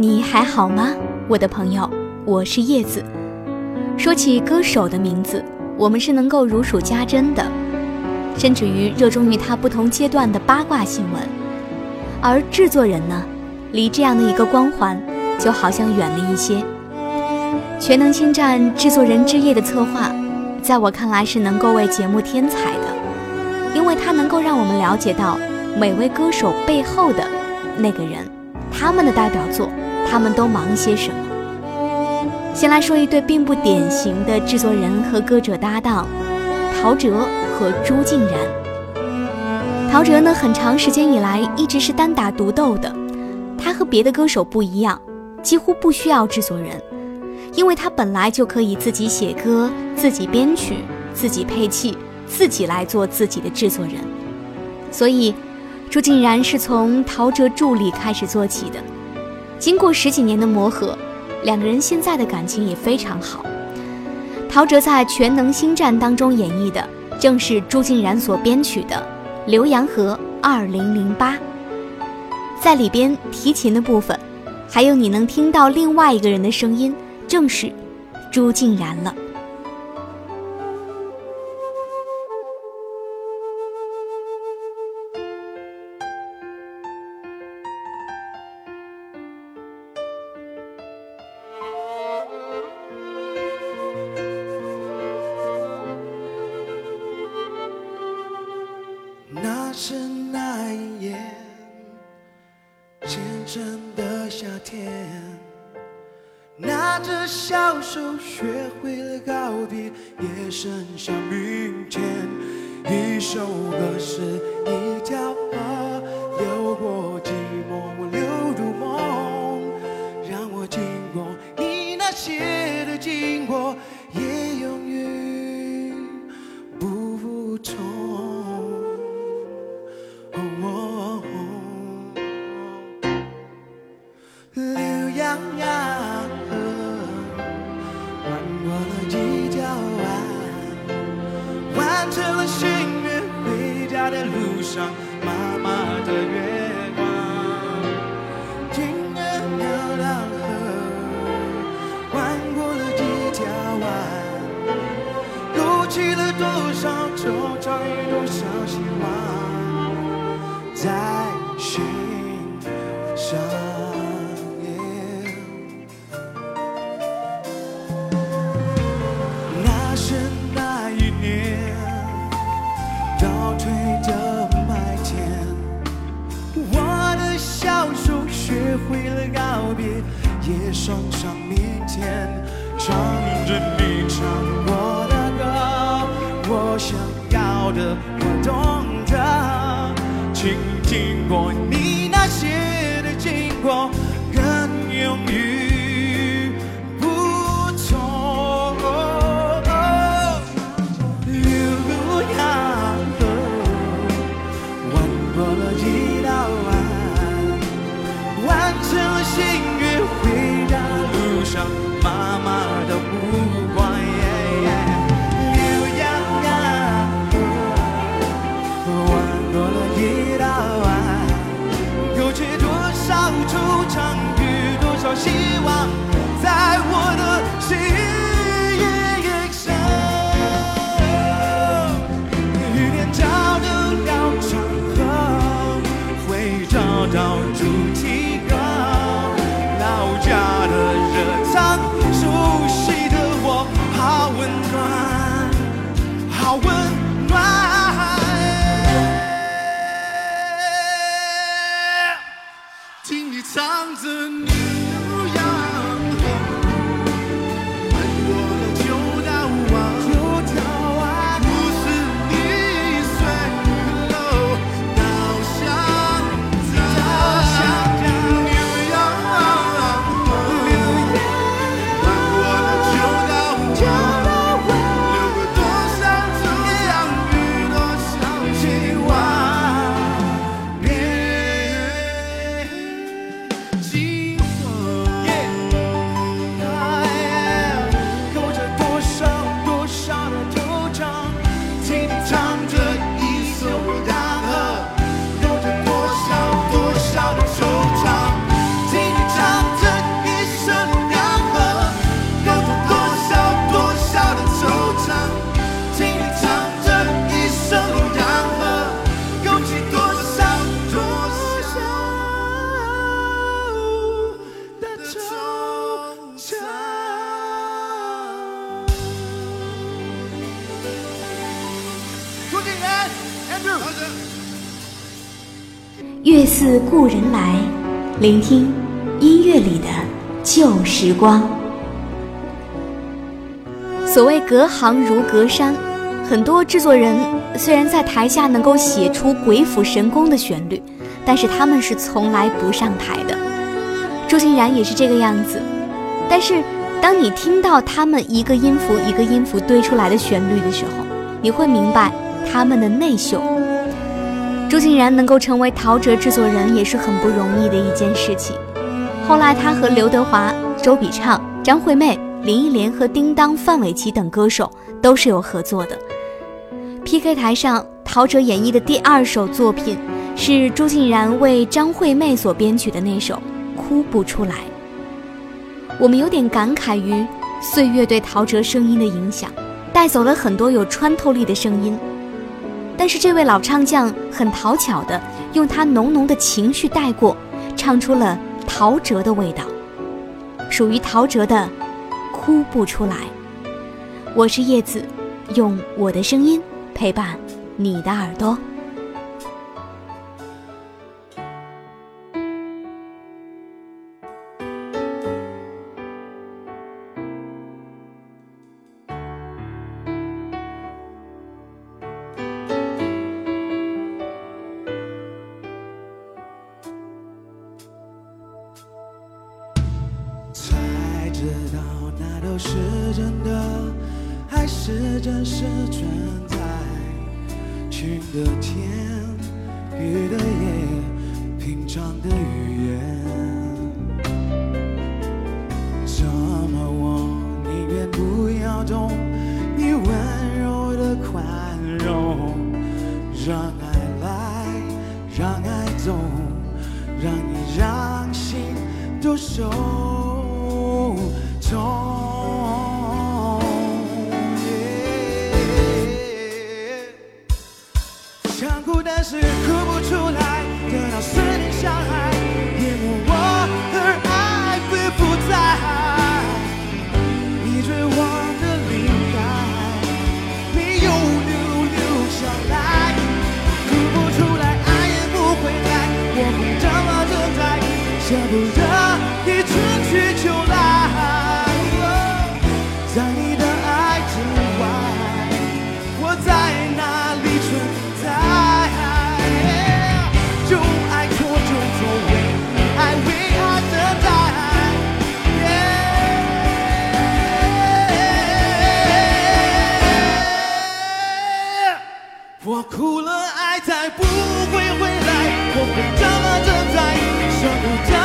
你还好吗，我的朋友？我是叶子。说起歌手的名字，我们是能够如数家珍的，甚至于热衷于他不同阶段的八卦新闻。而制作人呢，离这样的一个光环就好像远了一些。《全能星战》制作人之夜的策划，在我看来是能够为节目添彩的，因为它能够让我们了解到每位歌手背后的那个人，他们的代表作，他们都忙些什么。先来说一对并不典型的制作人和歌者搭档，陶喆和朱静然。陶喆呢，很长时间以来一直是单打独斗的，他和别的歌手不一样，几乎不需要制作人，因为他本来就可以自己写歌、自己编曲、自己配器、自己来做自己的制作人。所以，朱静然是从陶喆助理开始做起的，经过十几年的磨合。两个人现在的感情也非常好。陶喆在《全能星战》当中演绎的正是朱静然所编曲的《浏阳河二零零八》，在里边提琴的部分，还有你能听到另外一个人的声音，正是朱静然了。真的夏天，拿着小手学会了告别，也伸向明天。一首歌是一条河流过。成了心愿。回家的路上，妈妈的月光，听那牛郎河，弯过了几条弯，勾起了多少惆怅与，多少希望。在。也双双面前唱着你唱我的歌，我想要的，我懂得，请经过你那些的经过，更勇于。down to 月似故人来，聆听音乐里的旧时光。所谓隔行如隔山，很多制作人虽然在台下能够写出鬼斧神工的旋律，但是他们是从来不上台的。周欣然也是这个样子，但是当你听到他们一个音符一个音符堆出来的旋律的时候，你会明白他们的内秀。朱静然能够成为陶喆制作人也是很不容易的一件事情。后来他和刘德华、周笔畅、张惠妹、林忆莲和叮当、范玮琪等歌手都是有合作的。PK 台上，陶喆演绎的第二首作品是朱静然为张惠妹所编曲的那首《哭不出来》。我们有点感慨于岁月对陶喆声音的影响，带走了很多有穿透力的声音。但是这位老唱将很讨巧的用他浓浓的情绪带过，唱出了陶喆的味道，属于陶喆的《哭不出来》。我是叶子，用我的声音陪伴你的耳朵。是真的，还是真实存在，晴的天，雨的夜，平常的语言。怎么我宁愿不要懂你温柔的宽容，让爱来，让爱走，让你让心都受痛。是哭不出来等到思念伤害，哭了爱再不会回来。我会这么等待舍不得